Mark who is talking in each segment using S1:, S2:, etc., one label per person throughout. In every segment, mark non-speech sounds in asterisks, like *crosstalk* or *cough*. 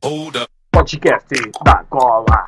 S1: Podcast da Cola.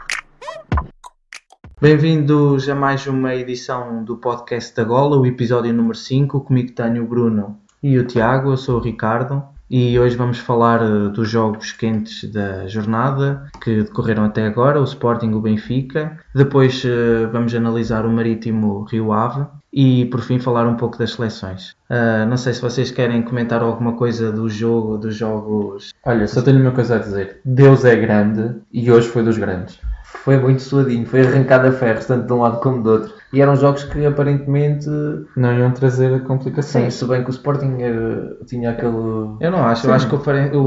S2: Bem-vindos a mais uma edição do podcast da Gola, o episódio número 5. Comigo tenho o Bruno e o Tiago, eu sou o Ricardo e hoje vamos falar eh, dos jogos quentes da jornada que decorreram até agora, o Sporting o Benfica. Depois eh, vamos analisar o Marítimo Rio Ave e por fim falar um pouco das seleções. Ah, não sei se vocês querem comentar alguma coisa do jogo, dos jogos.
S3: Olha, só tenho uma coisa a dizer. Deus é grande e hoje foi dos grandes.
S4: Foi muito suadinho, foi arrancado a ferros, tanto de um lado como do outro. E eram jogos que aparentemente.
S3: Não iam trazer
S4: Sim,
S3: complicações.
S4: se bem que o Sporting eh, tinha aquele.
S2: Eu não acho, eu
S3: Sim.
S2: acho que o,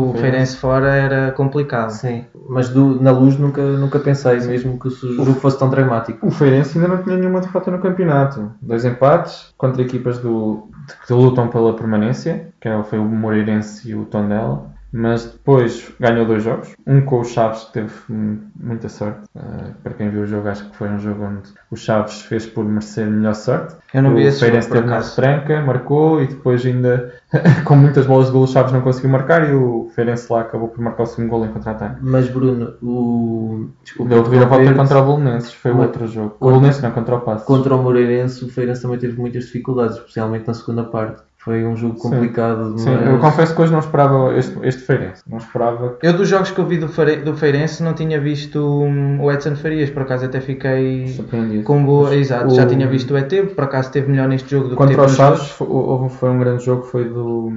S2: o
S3: Sim.
S2: Feirense fora era complicado.
S4: Sim, mas do- na luz nunca, nunca pensei, mesmo que o jogo fosse tão dramático.
S3: O Feirense ainda não tinha nenhuma derrota no campeonato. Dois empates contra equipas do, que lutam pela permanência, que é- foi o Moreirense e o Tondela. Mas depois ganhou dois jogos. Um com o Chaves, que teve muita sorte. Uh, para quem viu o jogo, acho que foi um jogo onde o Chaves fez por merecer melhor sorte.
S2: Eu não
S3: o
S2: vi esse jogo,
S3: Feirense teve
S2: acaso.
S3: retranca, marcou e depois ainda *laughs* com muitas bolas de gol o Chaves não conseguiu marcar e o Feirense lá acabou por marcar o segundo gol em contra-ataque.
S4: Mas Bruno, o. Desculpa,
S3: Deu reviravolta
S4: interromper-te.
S3: contra o Bolonenses, foi o outro jogo. O Bolonenses não, contra o Passo.
S4: Contra o Moreirense, o Feirense também teve muitas dificuldades, especialmente na segunda parte. Foi um jogo
S3: Sim.
S4: complicado.
S3: Sim,
S4: mas-
S3: eu confesso que hoje não esperava este, este Feirense. Não esperava
S2: Eu dos jogos que eu vi do, Feire- do Feirense não tinha visto hum, o Edson Farias, por acaso até fiquei
S3: surpreendido.
S2: com boa. Exato, já
S3: o-
S2: tinha visto o ET, por acaso esteve melhor neste jogo do que
S3: Contra
S2: teve
S3: os
S2: nos
S3: Chaves foi, um grande jogo, foi do,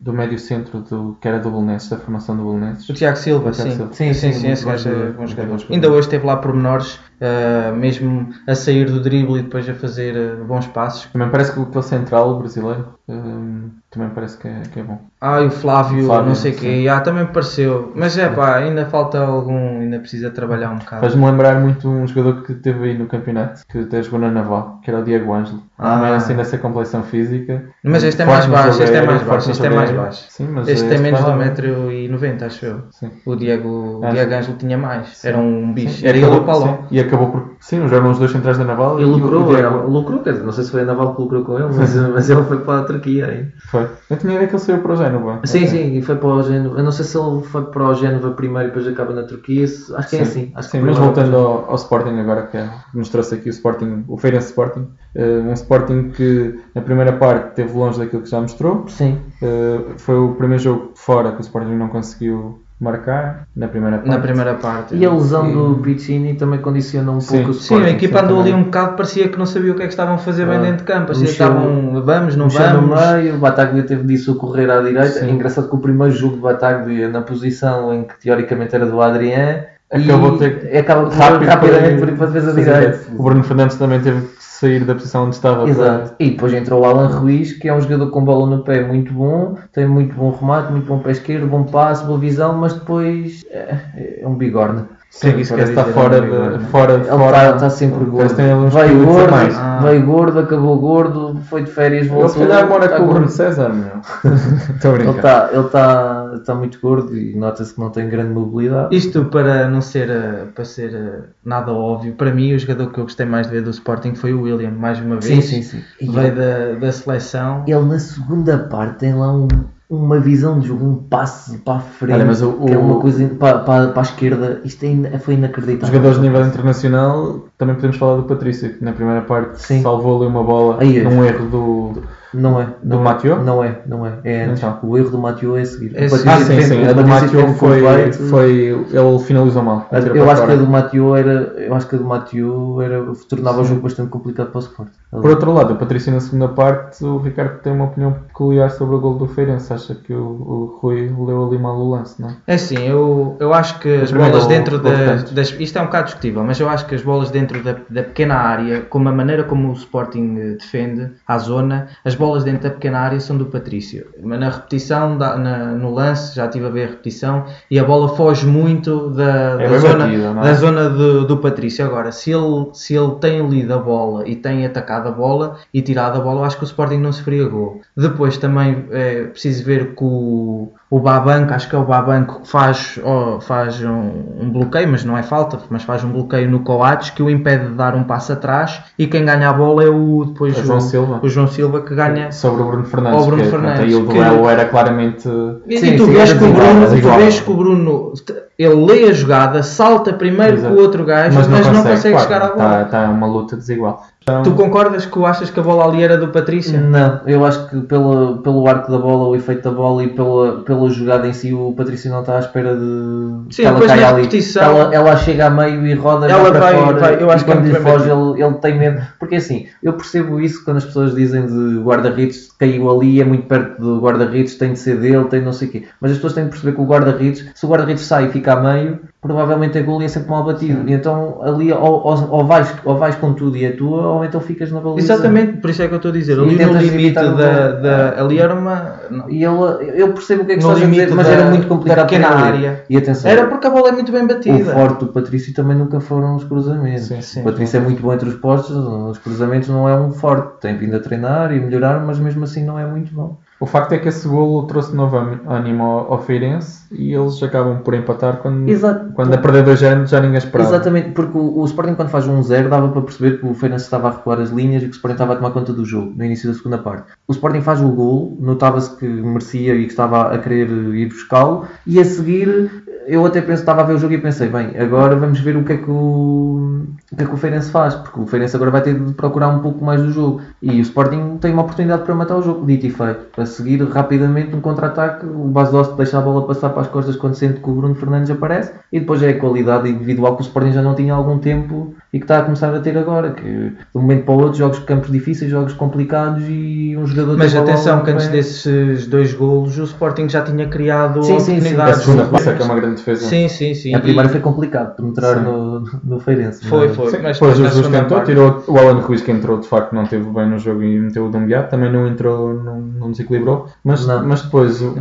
S3: do médio centro, do, que era do Bolonenses, da formação do Bolonenses.
S2: O Tiago Silva,
S3: O Tiago
S2: sim.
S3: Silva.
S2: Sim, sim,
S4: Sim,
S2: sim, esse
S4: muito
S2: gajo
S4: bom
S2: é bom jogador. Ainda hoje esteve lá pormenores, ah, mesmo a sair do drible e depois a fazer ah, bons passos.
S3: Também parece que central o brasileiro hum, também parece que é, que é bom.
S2: Ah, e o Flávio,
S3: O Flávio,
S2: não sei o quê, ah, também me pareceu. Mas é pá, ainda falta algum, ainda precisa trabalhar um bocado.
S3: Faz-me lembrar muito um jogador que teve aí no campeonato, que até jogou na Naval, que era o Diego Ângelo.
S2: Ah.
S3: Também assim nessa complexão física.
S2: Mas este é mais
S3: no
S2: baixo, este é mais
S3: forte
S2: baixo, este é mais baixo.
S3: Sim, mas
S2: Este tem menos de
S3: estava-
S2: 1,90m, acho eu.
S3: Sim.
S2: O Diego,
S3: Acho
S2: Diego
S3: que-
S2: Ângelo tinha mais.
S3: Sim.
S2: Era um bicho.
S3: Sim,
S2: Era ele o Paulão.
S3: sim, E acabou por. Sim, jogaram os dois centrais da Naval
S4: E
S3: o- o
S4: lucrou,
S3: Diego-
S4: era- lucrou, quer dizer, não sei se foi a Naval que lucrou com ele, mas, *laughs* mas ele foi para a Turquia aí.
S3: Foi. Eu tinha ideia que ele saiu para o Génova.
S4: Sim, sim, e foi para o Génova. Eu não sei se ele foi para o Génova primeiro e depois acaba na Turquia. Acho que é assim. Acho que
S3: Sim, mas
S4: vai
S3: voltando ao, ao Sporting agora, que é- nos trouxe aqui o Sporting, o Feirense Sporting, eh, um Sporting que na primeira parte esteve longe daquilo que já mostrou.
S4: Sim.
S3: Eh, foi o primeiro jogo fora que o Sporting não conseguiu marcar na primeira parte.
S2: Na primeira parte.
S4: E a lesão
S3: E-
S4: do Piccini também condiciona um
S3: Sim.
S4: pouco o
S2: Sim,
S4: Sporting.
S2: a equipa
S3: sim,
S2: andou ali um bocado, parecia que não sabia o que é que estavam a fazer bem
S4: Ah.
S2: dentro de campo. Parecia que
S4: Mexeu-
S2: estavam, vamos, não
S4: Mexeu no
S2: vamos.
S4: meio, o Bataglia teve de socorrer à direita.
S3: Sim.
S4: É engraçado que o primeiro jogo do Bataglia na posição em que teoricamente era do Adrien
S3: Acabou de ter-
S4: acaba de
S3: Rápido
S4: rapidamente por ir para a defesa direita.
S3: O Bruno Fernandes também teve que sair da posição onde estava.
S4: Exato. E depois entrou o Alan Ruiz, que é um jogador com bola no pé muito bom, tem muito bom remate, muito bom pé esquerdo, bom passe, boa visão, mas depois é, é um bigorna.
S3: Sim,
S2: que é isso quer
S3: que está
S2: dizer,
S3: fora
S2: é,
S3: de, fora de
S4: Ele
S3: forma.
S4: está está sempre gordo.
S3: Tem
S4: Veio gordo,
S3: mais.
S2: Ah.
S4: veio gordo, acabou gordo, foi de férias,
S3: Ele
S4: voltou.
S3: se calhar mora
S4: está
S3: com o Bruno
S4: gordo.
S3: César, meu. *laughs* Estou a
S4: Ele está ele tá, está muito gordo e nota-se que não tem grande mobilidade.
S2: Isto para não ser, eh, para ser eh, nada óbvio, para mim o jogador que eu gostei mais de ver do Sporting foi o William, mais uma
S4: Sim,
S2: vez.
S4: sim, sim. E
S2: Veio da, da seleção.
S4: ele na segunda parte tem lá um- uma visão de jogo, um passe para a frente,
S3: Olha, mas o-
S4: que é uma coisa para, para, para a esquerda. Isto é in- foi
S3: Os
S4: inacreditável.
S3: jogadores de nível internacional, também podemos falar do Patrício, que na primeira parte
S4: Sim.
S3: salvou ali uma bola
S4: Aí é.
S3: num erro do.
S4: Não é.
S3: Do
S4: não é,
S3: Mathieu?
S4: Não é, não é. é.
S3: Então.
S4: O erro do Mathieu é a seguir.
S2: É.
S3: Ah,
S4: Patrício
S3: sim, sim.
S4: o
S3: A do Mathieu foi, foi. Ele finalizou mal.
S4: Eu acho que a do Mathieu era. Eu acho que a do Mathieu era, tornava o jogo bastante complicado para o Sport.
S3: Por outro lado, o Patrício na segunda parte, o Ricardo tem uma opinião peculiar sobre o gol do Feirense. Acha que o, o Rui leu ali mal o lance, não é?
S2: É assim, eu, eu acho que as bolas dentro da, das. Isto é um bocado discutível, mas eu acho que as bolas dentro da, da pequena área, como a maneira como o Sporting eh, defende a zona, as bolas dentro da pequena área são do Patrício. Mas na repetição, da- na- no lance, já estive a ver a repetição, e a bola foge muito da,
S3: É
S2: da zona,
S3: batida, é?
S2: da zona do, do Patrício. Agora, se ele, se ele tem lido a bola e tem atacado a bola e tirado a bola, eu acho que o Sporting não sofria gol. Depois também é preciso ver que o, o Babanco, acho que é o Babanco que faz, oh, faz um, um bloqueio, mas não é falta, mas faz um bloqueio no Coates que o impede de dar um passo atrás e quem ganha a bola é o depois
S3: É João
S2: o,
S3: Silva.
S2: o João Silva que ganha
S3: Sobre o Bruno Fernandes.
S2: Ao Bruno
S3: que,
S2: Fernandes,
S3: Aí o duelo era claramente.
S2: E,
S4: Sim,
S2: e tu
S4: sim,
S2: vês que o Bruno, tu vês que o Bruno, ele lê a jogada, salta primeiro
S3: Exato.
S2: que o outro gajo, mas não consegue,
S3: claro,
S2: chegar à bola.
S3: Está tá uma luta desigual. Então,
S2: Tu concordas que achas que a bola ali era do Patrício?
S4: Não, eu acho que pela, pelo arco da bola, o efeito da bola e pela, pela jogada em si, o Patrício não está à espera de
S2: Sim,
S4: que ela
S2: depois na
S4: ali.
S2: repetição-
S4: Ela, ela chega a meio e roda
S2: Ela
S4: para
S2: vai-
S4: fora.
S2: vai- eu acho
S4: e
S2: que é
S4: quando lhe
S2: muito bem
S4: foge, ele, ele tem medo. Porque assim, eu percebo isso quando as pessoas dizem de guarda-redes caiu ali, é muito perto do guarda-redes, tem de ser dele, tem não sei o quê. Mas as pessoas têm de perceber que o guarda-redes, se o guarda-redes sai e fica a meio, provavelmente é gol e é sempre mal batido. E então ali ou, ou, ou vais, ou vais com tudo e é tua, ou então ficas na baliza.
S2: Exatamente, por isso é que eu estou a dizer. Ali no limite da, da. Ali era uma.
S4: E ele, eu percebo o que é que estás a dizer, mas
S2: da-
S4: era muito complicado
S2: pequena
S4: para ele.
S2: área.
S4: E atenção,
S2: Era porque a bola é muito bem
S4: o
S2: batida.
S4: forte do Patrício também nunca foram os cruzamentos.
S3: Sim,
S2: sim.
S4: O Patrício é muito bom entre os postos, os cruzamentos não é um forte. Tem vindo a treinar e melhorar, mas mesmo assim não é muito bom.
S3: O facto é que esse golo trouxe novo âni- ânimo ao, Feirense e eles acabam por empatar quando,
S4: Exato.
S3: quando a perder dois anos já ninguém esperava.
S4: Exatamente, porque o, o Sporting quando faz um 1-0 dava para perceber que o Feirense estava a recuar as linhas e que o Sporting estava a tomar conta do jogo, no início da segunda parte. O Sporting faz o gol, notava-se que merecia e que estava a querer ir buscá-lo, e a seguir eu até penso, estava a ver o jogo e pensei, bem, agora vamos ver o que é que o, o, que é que o Feirense faz, porque o Feirense agora vai ter de procurar um pouco mais do jogo. E o Sporting tem uma oportunidade para matar o jogo, dito e feito. A seguir rapidamente um contra-ataque, o Basdost deixa a bola passar para as costas quando sente que o Bruno Fernandes aparece, e depois é a qualidade individual que o Sporting já não tinha há algum tempo e que está a começar a ter agora, que de um momento para o outro, jogos de campos difíceis, jogos complicados e um jogador
S2: Mas atenção que antes desses dois golos o Sporting já tinha criado
S4: Sim, sim, sim.
S3: A
S2: oportunidades.
S3: segunda passa que é uma grande defesa.
S2: Sim, sim, sim.
S4: A primeira
S2: E-
S4: foi complicado, penetrar no, no Feirense.
S2: Foi,
S4: mas-
S2: foi.
S3: Sim,
S2: mas
S3: depois o Jesus tentou,
S2: parte-
S3: tirou o Alan Ruiz que entrou, de facto não teve bem no jogo e meteu o Dumbiá, também não entrou, não, não desequilibrou, mas,
S4: Não.
S3: mas depois o,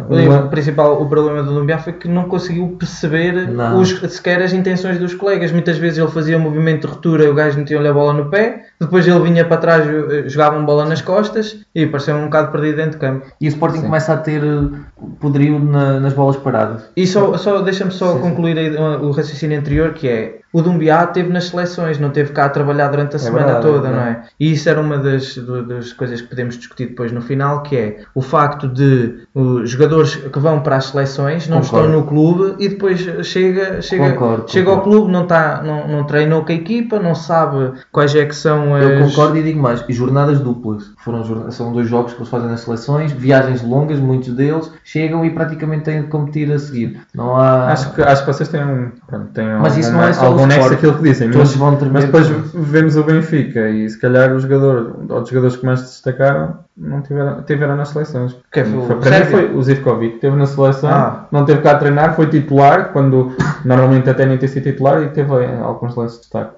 S2: O principal o problema do Dumbiá foi que não conseguiu perceber os, sequer as intenções dos colegas. Muitas vezes ele fazia um movimento de ruptura e o gajo metia-lhe a bola no pé, depois ele vinha para trás, eh, jogava uma bola nas costas e parecia um bocado perdido dentro de campo.
S4: E o Sporting
S3: Sim.
S4: começa a ter eh, poderio na- nas bolas paradas.
S2: E só, só deixa-me só
S4: Sim, sim.
S2: concluir aí, uh, o raciocínio anterior que é o Dumbiá teve nas seleções, não teve cá a trabalhar durante a semana
S3: verdade,
S2: toda,
S3: é
S2: não é? E isso era uma das, das coisas que podemos discutir depois no final, que é o facto de os jogadores que vão para as seleções não
S4: Concordo.
S2: estão no clube e depois chega, chega,
S4: Concordo,
S2: chega ao
S4: concordo.
S2: clube, não, tá, não, não treinou com a equipa, não sabe quais é que são as...
S4: Eu concordo e digo mais, e jornadas duplas. Foram, são dois jogos que eles fazem nas seleções, viagens longas, muitos deles, chegam e praticamente têm de competir a seguir. Não há.
S3: Acho que, acho que vocês têm um. Têm
S4: Mas isso não é só Sport.
S3: aquilo que dizem. Mas, mas depois vemos o Benfica e se calhar o jogador, ou dos jogadores que mais se destacaram não tiveram, tiveram nas seleções.
S2: Que foi o
S3: Foi- para mim foi o Zivkovic, esteve na seleção,
S2: Ah.
S3: não teve cá a treinar, foi titular, quando normalmente até nem tem sido titular e teve alguns lances de destaque.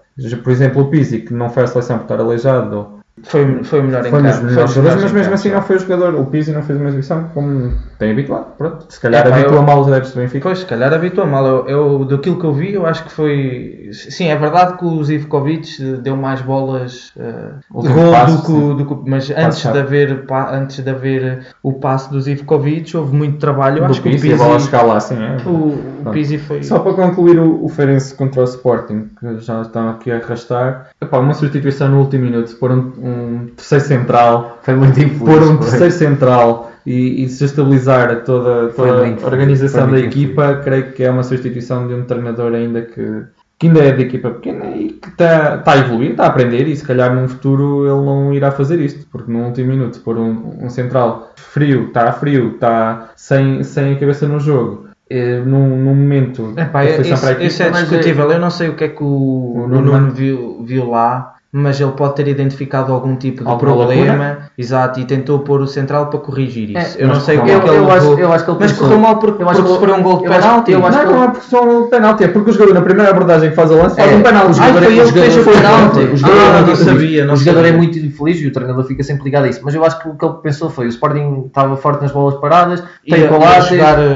S3: Por exemplo, o Pizzi, que não foi à seleção por estar aleijado,
S2: Foi, foi o melhor em
S3: foi
S2: campo. dos
S3: jogadores,
S2: melhores
S3: mas mesmo assim
S2: sim.
S3: não foi o jogador. O Pizzi não fez uma exibição como tem habituado. Pronto, se calhar
S2: É,
S3: habitua
S2: eu-
S3: mal os adeptos do Benfica.
S2: Pois, se calhar habitua mal. Eu, eu, daquilo que eu vi, eu acho que foi. Sim, é verdade que o Zivkovic deu mais bolas uh, gol do que, o- do que- Mas antes de, haver, antes de haver o passe do Zivkovic, houve muito trabalho. Eu acho que o
S3: Pizzi, a lá assim, é.
S2: o, o. Pizzi foi.
S3: Só para concluir o, o Feirense contra o Sporting, que já estão aqui a arrastar, epá, uma substituição no último minuto, pôr um, um terceiro central,
S4: Foi muito infeliz.
S3: pôr um
S4: foi.
S3: terceiro central e, e desestabilizar toda, toda a organização da equipa, creio que é uma substituição de um treinador ainda que, que ainda é de equipa pequena e que está, está a evoluir, está a aprender e se calhar num futuro ele não irá fazer isto, porque no último minuto pôr um, um central frio, está frio, está sem, sem a cabeça no jogo, eh, num, num momento
S2: Epá, esse,
S3: para a equipa,
S2: esse é
S4: mas é-
S2: discutível. Eu não sei o que é que o, o
S3: Nuno
S2: Nuno viu, viu lá. Mas ele pode ter identificado algum tipo de
S3: Alguma
S2: problema, exato, e tentou pôr o central para corrigir isso.
S4: É,
S2: eu não sei o que é que
S4: eu,
S2: ele
S4: eu, acho, eu acho que ele
S2: Mas
S4: pensou-
S2: correu mal porque,
S4: eu acho
S2: porque
S4: que-
S2: sofreu um gol de
S4: eu acho-
S2: penalti.
S4: eu acho
S3: não, não é porque são um penalti, é porque o jogador na primeira abordagem que faz o lance faz
S4: É,
S3: um penalti.
S4: o jogador,
S2: Ai, foi
S4: é-
S2: ele que fez o penalti.
S4: O jogador,
S2: Ah,
S4: é
S2: não
S4: muito
S2: sabia,
S4: infeliz.
S2: não
S4: o jogador
S2: sabia.
S4: é muito infeliz e o treinador fica sempre ligado a isso. Mas eu acho que o que ele pensou foi: o Sporting estava forte nas bolas paradas, tem
S2: eh,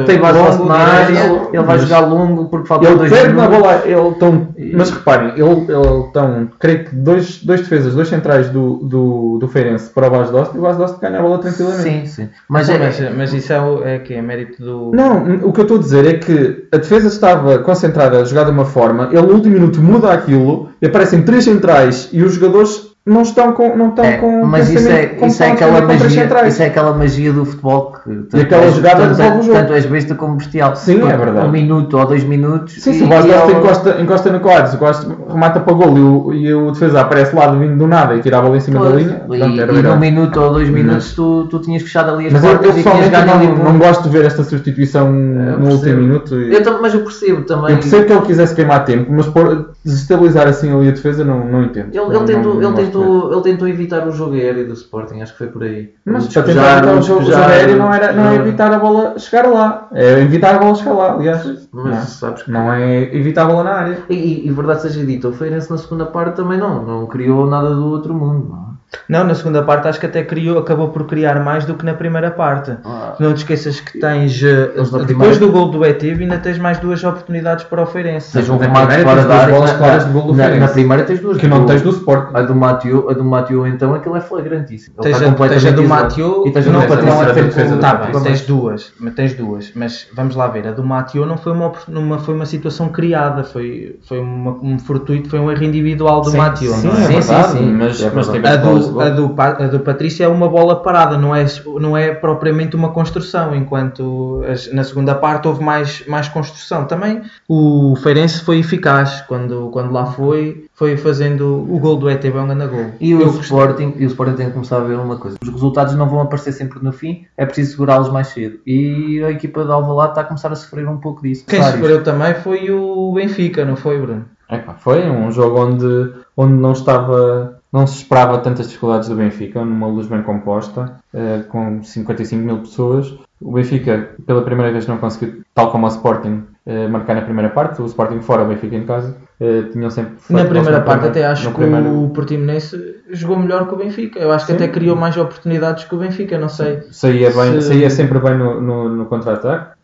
S4: tem base
S2: longo,
S4: na área, ele vai jogar longo porque faltam
S3: Ele
S4: dois
S3: perde na
S4: minutos.
S3: bola, ele tão, mas reparem, ele, ele tão, creio que dois, dois defesas, dois centrais do, do, do Feirense para o Bas Dost e o Bas Dost ganha a bola tranquilamente.
S4: Sim, sim.
S2: Mas,
S4: Mas, é,
S2: mas, mas isso é, o- é que é mérito do.
S3: Não, o que eu estou a dizer é que a defesa estava concentrada a jogar de uma forma, ele no último minuto muda aquilo e aparecem três centrais e os jogadores não estão com, não estão
S4: É,
S3: com
S4: mas isso é, isso, é aquela magia,
S3: centrais.
S4: isso é aquela magia do futebol que tanto
S3: aquela
S4: és-
S3: jogada
S4: tanto,
S3: resolve o jogo.
S4: tanto és besta como bestial.
S3: Sim, é verdade.
S4: Um minuto ou dois minutos.
S3: Sim,
S4: e-
S3: se o
S4: e
S3: Bastos
S4: ele-
S3: encosta, encosta no quadro, se o Bastos remata para gol e o, e o defesa aparece lá vindo do nada e tira a bola em cima da
S4: Pois,
S3: linha,
S4: e, e num minuto ou dois minutos tu, tu tinhas fechado ali as
S3: Mas eu, eu
S4: portas e tinhas
S3: pessoalmente
S4: ganho ali
S3: não,
S4: por-
S3: não gosto de ver esta substituição no
S4: percebo.
S3: último minuto. e-
S4: Eu mas eu percebo também.
S3: Eu percebo que ele quisesse queimar tempo, mas por desestabilizar assim ali a defesa não, não entendo.
S4: Ele,
S3: Não-
S4: ele, tentou,
S3: não-
S4: ele, tentou, ele tentou evitar o jogo aéreo do Sporting, acho que foi por aí.
S3: Mas
S4: O
S3: para tentar evitar o
S4: o
S3: jogo, aéreo não, era, não é
S4: o-
S3: evitar a bola chegar lá. É evitar a bola chegar lá, aliás.
S4: Mas
S3: Não.
S4: sabes que.
S3: Não é evitar a bola na área.
S4: E, e verdade seja dita, o Feirense na segunda parte também não, não criou nada do outro mundo. Não. É?
S2: Não, na segunda parte acho que até criou, acabou por criar mais do que na primeira parte.
S4: Ah.
S2: Não te esqueças que tens, eh,
S4: Mas na
S2: depois
S4: primeira-
S2: do gol do Etive, ainda tens mais duas oportunidades para o Feirense.
S4: Seja um remate
S3: primeira
S4: fora
S3: tens
S4: da
S3: duas
S4: área.
S3: bolas
S4: na-
S3: claras de gol do
S4: na,
S3: Feirense.
S4: na primeira tens duas.
S3: Que não
S4: do-
S3: tens do Sport.
S4: A do Mateo, a do Mateo então aquilo é flagrantíssimo. Ele
S2: Tens
S4: está
S2: a, tens a do. Mateo,
S4: E tens
S2: não,
S4: do
S3: Patrício,
S2: não é
S3: defesa do
S2: tá bem, tens duas, mas tens duas, mas vamos lá ver, a do Mateo não foi uma, numa, foi uma situação criada, foi, foi uma, um fortuito, foi um erro individual do
S3: Sim,
S2: Mateo,
S3: sim,
S2: não
S3: é
S2: é?
S3: verdade, mas,
S4: É
S3: mas
S4: verdade.
S3: teve
S2: A do, a, do, Pa- a do Patrício é uma bola parada, não é, não é propriamente uma construção, enquanto as- na segunda parte houve mais, mais construção. Também o Feirense foi eficaz quando, quando lá foi, foi fazendo o gol do ETB, um grande gol.
S4: E o,
S2: Eu.
S4: Sporting, e o Sporting tem que começar a ver uma coisa. Os resultados não vão aparecer sempre no fim, é preciso segurá-los mais cedo. E a equipa de Alvalade está a começar a sofrer um pouco disso.
S2: Quem sofreu também foi o Benfica, não foi, Bruno?
S3: Epá, foi um jogo onde, onde não estava, não se esperava tantas dificuldades do Benfica, numa luz bem composta, eh, com 55 mil pessoas. O Benfica, pela primeira vez, não conseguiu, tal como o Sporting, eh, marcar na primeira parte. O Sporting fora, o Benfica em casa. eh, tinham sempre
S2: Na primeira parte até acho que o Portimonense jogou melhor que o Benfica. Eu acho que até criou mais oportunidades que o Benfica, não sei.
S3: Saía, bem, saía sempre bem no, no, contra-ataque.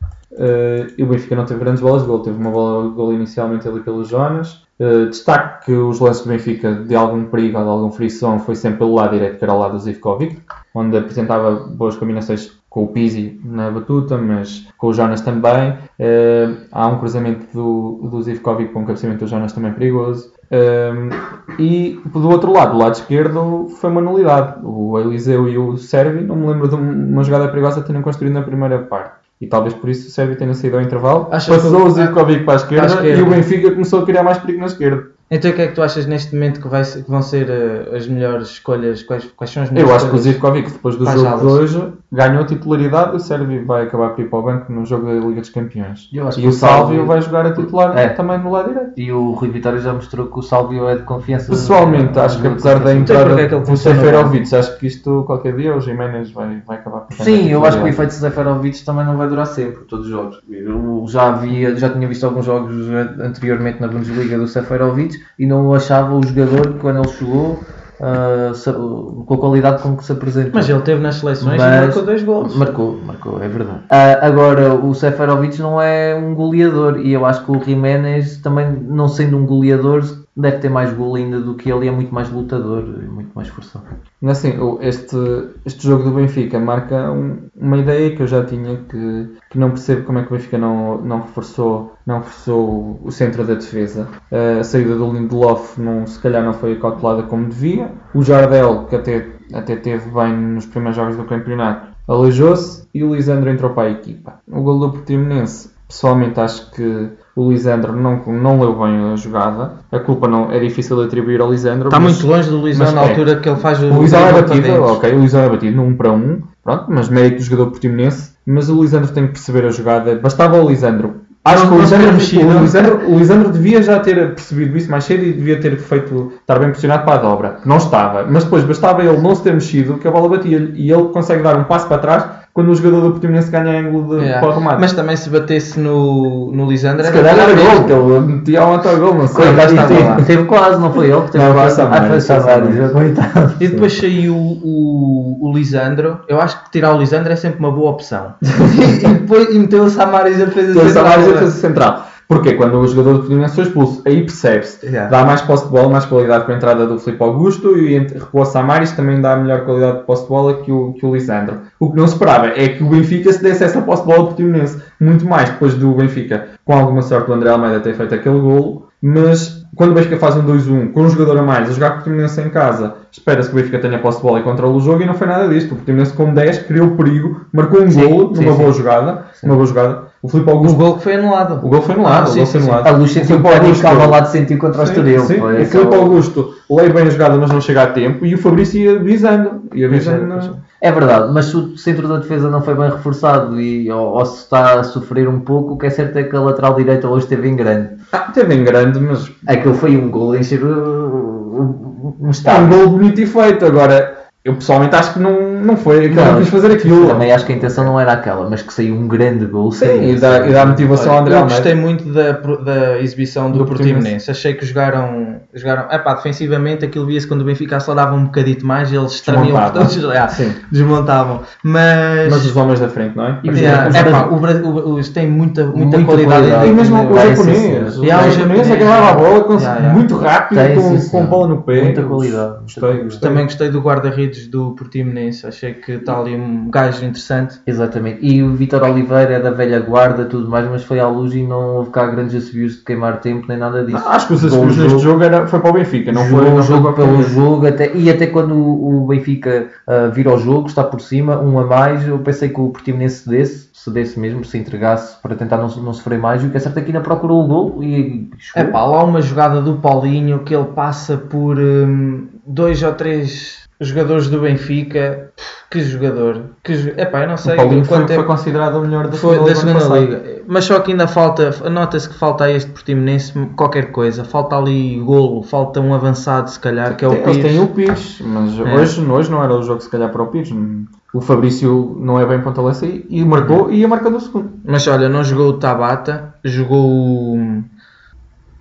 S3: E o Benfica não teve grandes bolas de gol. Teve uma bola de gol inicialmente ali pelo Jonas. Eh, destaque que os lances do Benfica de algum perigo ou de algum frição foi sempre pelo lado direito, que era o lado do Zivkovic, onde apresentava boas combinações com o Pizzi na batuta, mas com o Jonas também. Eh, há um cruzamento do, do Zivkovic com um cabeceamento do Jonas também perigoso. Um, e do outro lado, do lado esquerdo, foi uma nulidade. O Eliseu e o Servi, não me lembro de uma jogada perigosa terem construído na primeira parte. E talvez por isso o Servi tenha saído ao intervalo.
S2: Achas
S3: passou
S2: que-
S3: o Zivkovic para a esquerda,
S2: para a esquerda.
S3: e o Benfica começou a criar mais perigo na esquerda.
S2: Então o que é que tu achas neste momento que, vai que vão ser eh, as melhores escolhas? Quais, quais são as
S3: Eu
S2: melhores
S3: acho que o? Zivkovic, depois do jogo de hoje, ganhou titularidade. O Servi vai acabar por ir para o banco no jogo da Liga dos Campeões.
S4: Eu acho
S3: E
S4: que
S3: o
S4: o Sálvio-
S3: Sálvio vai jogar a titular
S4: É.
S3: também no lado direito.
S4: E o Rui Vitória já mostrou que o Sálvio é de confiança.
S3: Pessoalmente, acho que apesar da entrada
S2: é
S3: do Seferovic, acho que isto qualquer dia o Jiménez vai, vai acabar por
S4: Sim, eu acho que o efeito Seferovic também não vai durar sempre, todos os jogos. Eu já havia, já tinha visto alguns jogos anteriormente na Bundesliga do Seferovic e não achava o jogador quando ele chegou se- com a qualidade com que se apresentou.
S2: Mas ele teve nas seleções
S4: Mas-
S2: e marcou dois gols.
S4: Marcou, marcou, é verdade. Ah, agora, o Seferovic não é um goleador e eu acho que o Jiménez, também não sendo um goleador, deve ter mais gol ainda do que ele é muito mais lutador e muito mais forçado.
S3: Assim, este, este jogo do Benfica marca um- uma ideia que eu já tinha que, que não percebo como é que o Benfica não, não, reforçou, não reforçou o centro da defesa. A saída do Lindelof não, se calhar não foi acautelada como devia. O Jardel, que até, até teve bem nos primeiros jogos do campeonato, aleijou-se e o Lisandro entrou para a equipa. O gol do Portimonense, pessoalmente acho que o Lisandro não, não leu bem a jogada. A culpa não é difícil de atribuir ao Lisandro.
S2: Está
S3: mas-
S2: muito longe do
S3: mas
S2: na
S3: é.
S2: altura que ele faz o
S3: o Luizão é batido, ok, o Luizão é batido num para um, pronto, mas mérito do jogador portimonense, mas o Lisandro tem que perceber a jogada, bastava o Lisandro. Acho
S2: Não-
S3: que o Lisandro, o, Lisandro, o Lisandro devia já ter percebido isso mais cedo e devia ter feito, estar bem posicionado para a dobra. Não estava, mas depois bastava ele não se ter mexido que a bola batia e ele consegue dar um passo para trás quando o jogador do Portimonense ganha ângulo de,
S2: Yeah.
S3: para o remate.
S2: Mas também se batesse no, no Lisandro
S3: se
S2: era
S3: calhar era gol, que ele metia um autogol, não sei.
S2: Coitado,
S3: Mas
S2: estava lá.
S4: E teve quase, não foi ele que teve
S3: Não, foi
S4: quase. Ah.
S2: E depois saiu o, o Lisandro. Eu acho que tirar o Lisandro é sempre uma boa opção. *laughs* e, depois, e meteu o Samaris a defesa
S3: o
S2: central.
S3: Samaris é defesa central. Porque quando o jogador do Portimonense foi expulso, aí percebe-se.
S2: Yeah.
S3: Dá mais posse de bola, mais qualidade com a entrada do Filipe Augusto e entre- recua o Samaris também dá melhor qualidade de posse de bola que o, que o Lisandro. O que não se esperava é que o Benfica se desse essa posse de bola ao Portimonense. Muito mais depois do Benfica, com alguma sorte do André Almeida ter feito aquele golo, mas quando o Benfica faz um 2-1 com um jogador a mais a jogar com o Portimonense em casa, espera-se que o Benfica tenha posse de bola e controle o jogo e não foi nada disto. O Portimonense com 10 criou perigo, marcou um
S4: Sim,
S3: golo
S4: sim,
S3: numa
S4: sim.
S3: boa jogada.
S4: Sim.
S3: Uma boa jogada. O Filipe
S2: O
S3: Augusto.
S2: gol que foi anulado.
S3: O gol foi anulado.
S2: Ah,
S3: o
S2: sim,
S3: gol
S2: sim,
S3: foi
S2: sim.
S3: anulado.
S4: A luz sentiu
S3: O
S4: pânico estava lá de sentir contra o
S3: Sim,
S4: Estoril.
S3: sim. O Filipe Augusto lê bem a jogada, mas não chega a tempo. E o Fabrício ia avisando. Ia
S2: é,
S3: na-
S4: É verdade, mas se o centro da defesa não foi bem reforçado e, ou, ou se está a sofrer um pouco, o que é certo é que a lateral direita hoje esteve em grande.
S3: Ah, teve em grande, mas
S4: Aquilo foi um gol encher o, o, um
S3: é um gol bonito e feito. Agora, eu pessoalmente acho que não, não foi. Que
S4: Não,
S3: não quis fazer aquilo.
S4: Também acho que a intenção não era aquela, mas que saiu um grande gol.
S3: Sim, e dá, e dá motivação ao André
S2: Eu gostei muito da, da exibição do,
S3: Do
S2: Portimonense. Achei que jogaram, jogaram epá, defensivamente aquilo via-se quando o Benfica acelerava um bocadito mais, eles
S3: Desmontavam.
S2: todos, é,
S3: Sim. *laughs*
S2: desmontavam. Mas,
S3: Mas os homens da frente, não é?
S4: E os
S2: Yeah,
S4: os
S2: epá, o, Bra- o, o, tem muita, muita,
S4: Muita
S2: qualidade.
S4: qualidade.
S3: E mesmo o japonês.
S4: sim,
S3: O
S4: sim.
S2: Yeah, o
S3: japonês
S2: japonês,
S3: agarrava a bola com-
S2: yeah, yeah.
S3: muito rápido,
S4: Tem,
S3: com,
S4: sim,
S3: com bola no pé.
S4: Muita qualidade,
S3: Gostei, gostei.
S2: Também gostei do guarda-redes do Portimonense. Achei que está ali um gajo interessante.
S4: Exatamente. E o Vitor Oliveira é da velha guarda tudo mais, mas foi à luz e não houve cá grandes assobios de queimar tempo nem nada disso.
S3: Acho que os assuntos neste jogo era, foi para o Benfica, não foi,
S4: o jogo pelo jogo até, e até quando o Benfica ah, vira ao jogo, está por cima, um a mais, eu pensei que o Portimonense cedesse, cedesse mesmo, se entregasse para tentar não, não sofrer mais, e o que é certo é que ainda procurou o gol e
S2: É pá, lá uma jogada do Paulinho que ele passa por hum, dois ou três jogadores do Benfica. Que jogador! Que jo... Epá, eu não sei
S3: O Paulinho foi,
S2: quanto
S3: foi considerado o melhor da
S2: foi da segunda liga. Mas só que ainda falta, nota-se que falta a este Portimonense qualquer coisa. Falta ali golo, falta um avançado se calhar, que é o
S3: Eles têm
S2: Pires.
S3: o Pires, mas
S2: É.
S3: hoje, hoje não era o jogo se calhar para o Pires. O Fabrício não é bem ponta lança e e marcou e ia marcar do segundo.
S2: Mas olha, não jogou o Tabata, jogou o,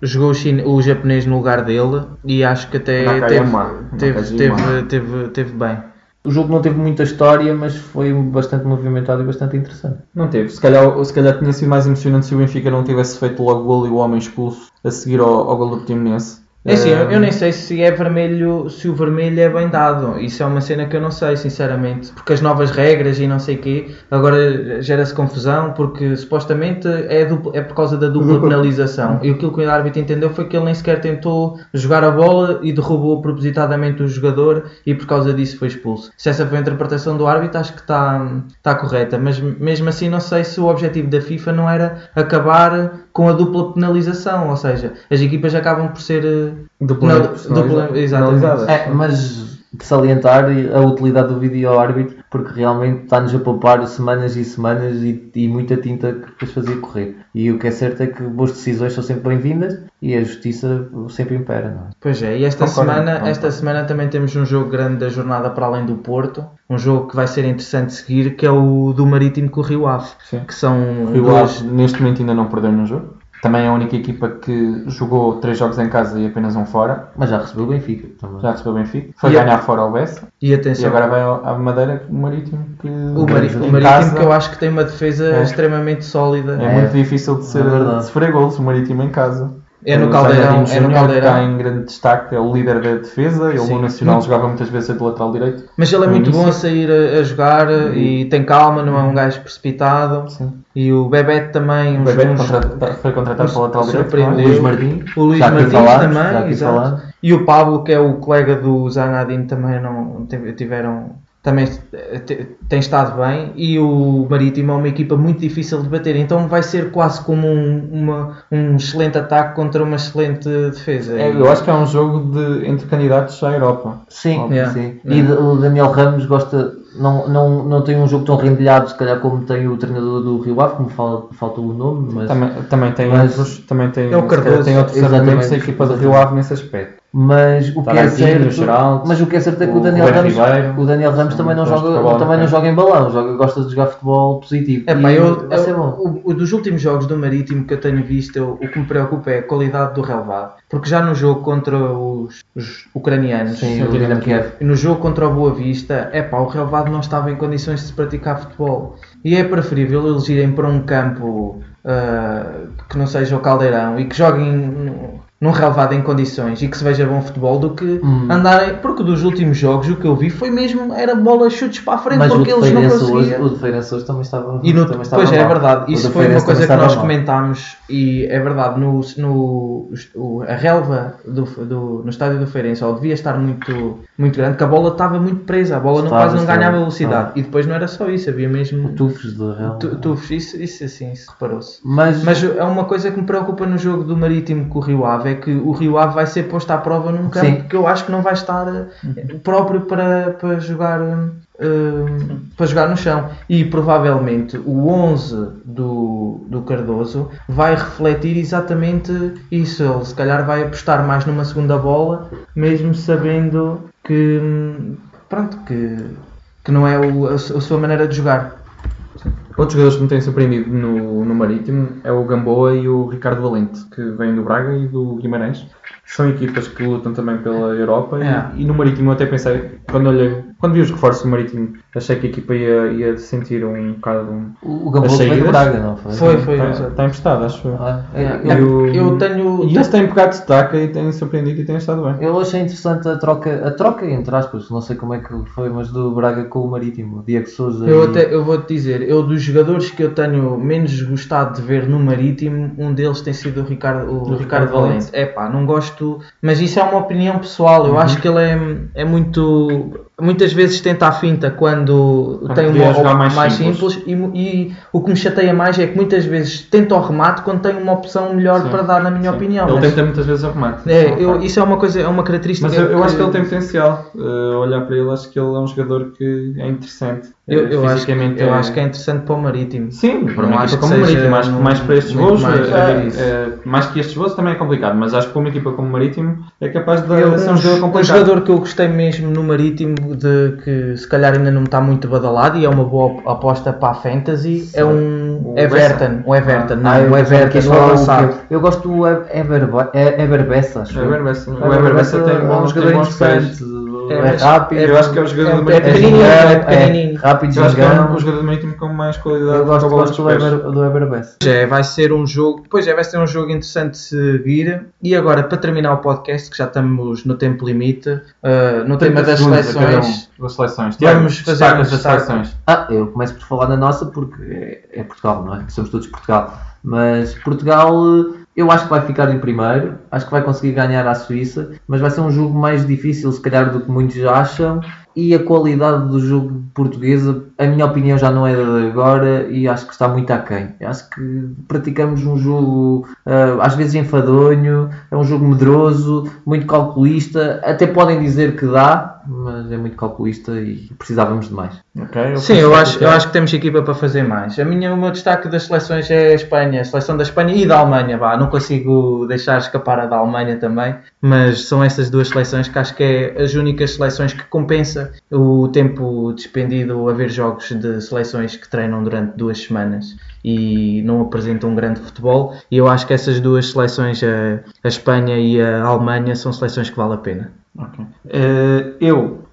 S2: jogou o, chine- o japonês no lugar dele e acho que até
S3: Nakayama.
S2: teve, teve,
S3: Nakajima.
S2: teve, teve, teve bem.
S4: O jogo não teve muita história, mas foi bastante movimentado e bastante interessante.
S3: Não teve. Se calhar, se calhar tinha sido mais emocionante se o Benfica não tivesse feito logo o gol e o homem expulso a seguir ao, ao gol do Portimonense.
S2: É assim, eu,
S3: Eh,
S2: eu nem sei se é vermelho, se o vermelho é bem dado. Isso é uma cena que eu não sei, sinceramente. Porque as novas regras e não sei o quê, agora gera-se confusão, porque supostamente é, dupla- é por causa da dupla *laughs* penalização. E aquilo que o árbitro entendeu foi que ele nem sequer tentou jogar a bola e derrubou propositadamente o jogador e por causa disso foi expulso. Se essa foi a interpretação do árbitro, acho que está está correta. Mas mesmo assim, não sei se o objetivo da FIFA não era acabar com a dupla penalização. Ou seja, as equipas acabam por ser.
S3: Duplamente personaliza-
S2: dupla- exatamente.
S4: É, mas de salientar a utilidade do vídeo ao árbitro, porque realmente está-nos a poupar semanas e semanas e, e muita tinta que depois fazia correr. E o que é certo é que boas decisões são sempre bem-vindas e a justiça sempre impera. Não é?
S2: Pois é, e esta
S3: Concordo,
S2: semana,
S3: concordo.
S2: esta semana também temos um jogo grande da jornada para além do Porto, um jogo que vai ser interessante seguir, que é o do Marítimo com o Rio Ave,
S3: Sim.
S2: que são
S3: O Rio
S2: dois-
S3: Ave, neste momento ainda não perdeu no jogo. Também é a única equipa que jogou três jogos em casa e apenas um fora.
S4: Mas já recebeu o Benfica também.
S3: Já recebeu o Benfica. Foi
S2: E a-
S3: ganhar fora ao Bessa.
S2: e
S3: E
S2: atenção,
S3: agora vai à Madeira o Marítimo. Que
S2: o, Mari- o Marítimo
S3: casa
S2: que eu acho que tem uma defesa
S3: É.
S2: extremamente sólida.
S3: É,
S4: É.
S3: muito difícil de, ser,
S4: É
S3: de sofrer gols o Marítimo em casa.
S2: É no
S3: O
S2: Caldeirão, é no
S3: que está
S2: Caldeirão.
S3: em grande destaque, é o líder da defesa. Ele no Nacional
S2: Muito-
S3: jogava muitas vezes de lateral direito.
S2: Mas ele é muito bom a
S3: início.
S2: sair a, a jogar e tem calma, não é um gajo precipitado.
S3: Sim.
S2: E o Bebete também,
S3: O
S2: uns,
S3: Bebeto
S2: uns-
S3: contra- foi contratado para o lateral direito. é?
S2: surpreendeu.
S4: Luís Martins.
S2: O Luís Martins também, exato. E o Pablo, que é o colega do Zanadino, também não tive- tiveram. Também eh, te- tem estado bem e o Marítimo é uma equipa muito difícil de bater, então vai ser quase como um, uma- um excelente ataque contra uma excelente defesa.
S3: É, eu acho que é um jogo de, entre candidatos à Europa.
S4: Sim,
S3: Óbvio.
S2: Yeah.
S4: sim.
S2: Yeah.
S4: E o Daniel Ramos gosta, não, não, não tem um jogo tão rendilhado, se calhar, como tem o treinador do Rio Ave, como fala, falta o nome, mas,
S3: Também, também tem
S4: Mas-
S3: outros, também tem,
S2: É o Cardoso,
S3: tem outros argumentos da equipa do Rio Ave nesse aspecto.
S4: Mas o que é certo,
S3: Geraldo,
S4: mas o que é certo é que o
S3: o
S4: Daniel Ramos,
S3: Ribeiro,
S4: o Daniel Ramos também não joga, também não
S3: é?
S4: joga em balão, joga, gosta de jogar futebol positivo.
S2: É pá, eu,
S4: vai ser
S2: eu-
S4: bom.
S2: o, o dos últimos jogos do Marítimo que eu tenho visto, eu- o que me preocupa é a qualidade do relevado. Porque já no jogo contra os, os ucranianos
S4: Sim,
S2: no
S4: o Dinamo Kiev.
S2: e no jogo contra o Boa Vista, é pá, o relevado não estava em condições de se praticar futebol. E é preferível eles irem para um campo ah, que não seja o Caldeirão e que joguem num relevado em condições e que se veja bom futebol do que
S4: Hum.
S2: andarem. Porque dos últimos jogos o que eu vi foi mesmo era bola chutes para a frente
S4: Mas
S2: porque eles não conseguiam.
S4: hoje, o de Feirense hoje também estava.
S2: E no,
S4: também estava
S2: pois é, é
S4: mal.
S2: verdade,
S4: O
S2: isso foi uma coisa que nós
S4: mal.
S2: comentámos e é verdade, no, no o- a relva do, do- no estádio do Feirense ó, devia estar muito, muito grande, que a bola estava muito presa, a bola não, quase não ganhava velocidade.
S4: estava.
S2: E depois não era só isso, havia mesmo
S4: Tufos de Real.
S2: tu, tufos, isso, isso assim, reparou-se.
S4: Mas,
S2: Mas é uma coisa que me preocupa no jogo do Marítimo com o Rio Ave é que o Rio Ave vai ser posto à prova num campo
S4: Sim.
S2: que eu acho que não vai estar eh, próprio para, para jogar eh, para jogar no chão. E provavelmente o 11 do, do Cardoso vai refletir exatamente isso. Ele se calhar vai apostar mais numa segunda bola mesmo sabendo que hum, pronto que, que não é o- a, a sua maneira de jogar
S3: Outros jogadores que me têm surpreendido no, no Marítimo é o Gamboa e o Ricardo Valente, que vêm do Braga e do Guimarães. São equipas que lutam também pela Europa e-
S2: É.
S3: e, no Marítimo eu até pensei, quando olhei, quando vi os reforços do Marítimo, achei que a equipa ia, ia sentir um bocado. Um,
S4: o, o Gamboa foi do? Braga, não foi?
S2: Foi, foi.
S3: está, está emprestado, acho eu.
S4: Ah, é, eu,
S3: E o-
S2: eu tenho
S3: E eles têm pegado destaque e têm surpreendido e têm estado bem.
S4: eu achei interessante a troca, a troca entre aspas, não sei como é que foi, mas do Braga com o Marítimo, o Diego Souza.
S2: Eu,
S4: e-
S2: até, eu vou-te dizer, eu dos jogadores que eu tenho menos gostado de ver no Marítimo, um deles tem sido o Ricardo, o
S3: Do
S2: Ricardo
S3: Ricardo
S2: Valente. É pá, não gosto, mas isso é uma opinião pessoal. Eu acho que ele é, é muito. Muitas vezes tenta a finta quando tem uma
S3: jogar
S2: mais,
S3: mais
S2: simples,
S3: simples.
S2: e, e o que me chateia mais é que muitas vezes tenta o remate quando tem uma opção melhor
S3: Sim,
S2: para dar, na minha
S3: Sim.
S2: opinião.
S3: Ele
S2: Mas-
S3: tenta muitas vezes o remate.
S2: é,
S3: Isso um
S2: eu- isso é uma coisa, é uma característica.
S3: Mas eu, eu acho que ele tem potencial. Uh, olhar para ele, acho que ele é um jogador que é interessante.
S2: Eu, eu acho, que-
S3: fisicamente
S2: eu acho que é interessante para o Marítimo.
S3: Sim, para uma
S2: acho
S3: equipa
S2: que
S3: como o Marítimo, mais,
S2: num-
S3: mais para estes voos,
S2: mais
S3: é-
S2: que isso.
S3: é- mais que estes voos também é complicado, mas acho que para uma equipa como o Marítimo é capaz de
S2: Eu,
S3: ser um
S2: um,
S3: jogador
S2: um
S3: complicado.
S2: jogador que eu gostei mesmo no Marítimo, de que se calhar ainda não está muito badalado e é uma boa aposta para a Fantasy, é um
S3: O
S2: Everton. O Everton, não,
S4: Ah, eu
S2: o Everton,
S4: que
S2: o avançado.
S4: Eu gosto do Eberbessa, acho.
S3: Everbessa- o Everbessa tem
S4: é um
S3: bons-
S4: jogador
S3: tem
S2: É,
S4: É, rápido.
S3: Eu acho que é o jogador
S2: É-
S3: do
S2: é
S3: Marítimo.
S2: pequenininho, é pequenininho.
S4: rápido,
S3: Eu acho que é um jogador do Marítimo com mais qualidade
S4: Eu gosto, gosto do. Eber, do.
S2: É, vai ser um jogo, pois é, vai ser um jogo interessante de seguir. E agora, para terminar o podcast, que já estamos no tempo limite, uh, no tema
S3: 30
S2: das seleções,
S3: um das seleções.
S2: Vamos fazer
S3: as seleções.
S4: Ah, eu começo por falar na nossa porque é, é Portugal, não é? Somos todos Portugal. Mas Portugal, eu acho que vai ficar em primeiro, acho que vai conseguir ganhar à Suíça, mas vai ser um jogo mais difícil, se calhar, do que muitos acham. E a qualidade do jogo portuguesa, a minha opinião, já não é de agora e acho que está muito aquém. Eu Acho que praticamos um jogo ah, às vezes enfadonho, é um jogo medroso, muito calculista. Até podem dizer que dá, mas é muito calculista e precisávamos de mais.
S3: Ok,
S2: Sim, eu acho,
S3: que
S2: eu acho que temos equipa para fazer mais. A minha, o meu destaque das seleções é a Espanha, a seleção da Espanha e da Alemanha. Vá. Não consigo deixar escapar a da Alemanha também, mas são essas duas seleções que acho que é as únicas seleções que compensa o tempo despendido a ver jogos de seleções que treinam durante duas semanas e não apresentam um grande futebol. E eu acho que essas duas seleções, a, a Espanha e a Alemanha, são seleções que vale a pena.
S3: Ok. Eh, eu,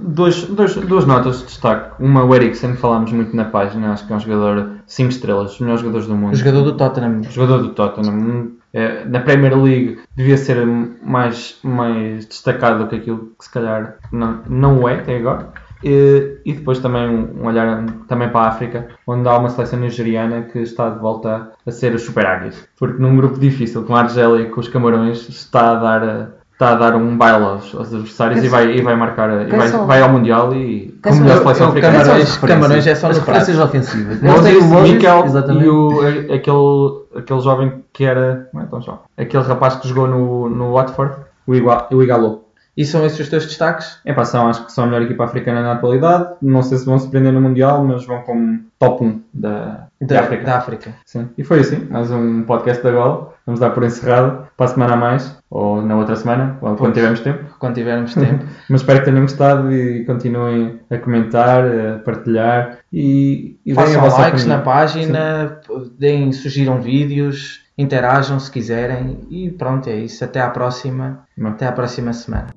S3: dois, dois, duas notas de destaque. Uma, o Eriksen, falámos muito na página, acho que é um jogador 5 estrelas, os melhores jogadores do mundo.
S2: O jogador do Tottenham.
S3: jogador do Tottenham. Eh, na Premier League devia ser mais, mais destacado do que aquilo que se calhar não, não é até agora. E, e depois também um, olhar também para a África, onde há uma seleção nigeriana que está de volta a ser os Super Águias. Porque num grupo difícil, com a Argélia e com os Camarões, está a dar, está a dar um baile aos, aos adversários e vai, e vai marcar, e vai, vai ao Mundial e como melhor seleção
S2: eu-
S3: africana.
S2: Camarões-. Camarões é só
S4: As referências ofensivas. O
S3: Mikel
S4: exatamente.
S3: e o, aquele, aquele jovem que era. Não é tão jovem. Aquele rapaz que jogou no, no Watford, o, Igua, o Igalo.
S2: E são esses os teus destaques?
S3: É pá, são, acho que são a melhor equipa africana na atualidade. Não sei se vão se prender no Mundial, mas vão como top 1 da, da,
S2: Da,
S3: África.
S2: da África.
S3: Sim. E foi assim, mais um podcast da Gola. Vamos dar por encerrado para a semana a mais, ou na outra semana, ou quando
S2: Pois.
S3: tivermos tempo.
S2: Quando tivermos tempo. *laughs*
S3: Mas espero que tenham gostado e continuem a comentar, a partilhar e, e deem a
S2: Façam
S3: vossa
S2: likes
S3: opinião.
S2: na página, deem, sugiram vídeos, interajam se quiserem. E pronto, é isso. Até à próxima.
S3: Não.
S2: Até à próxima semana.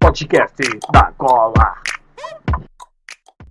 S1: Podcast da Gola.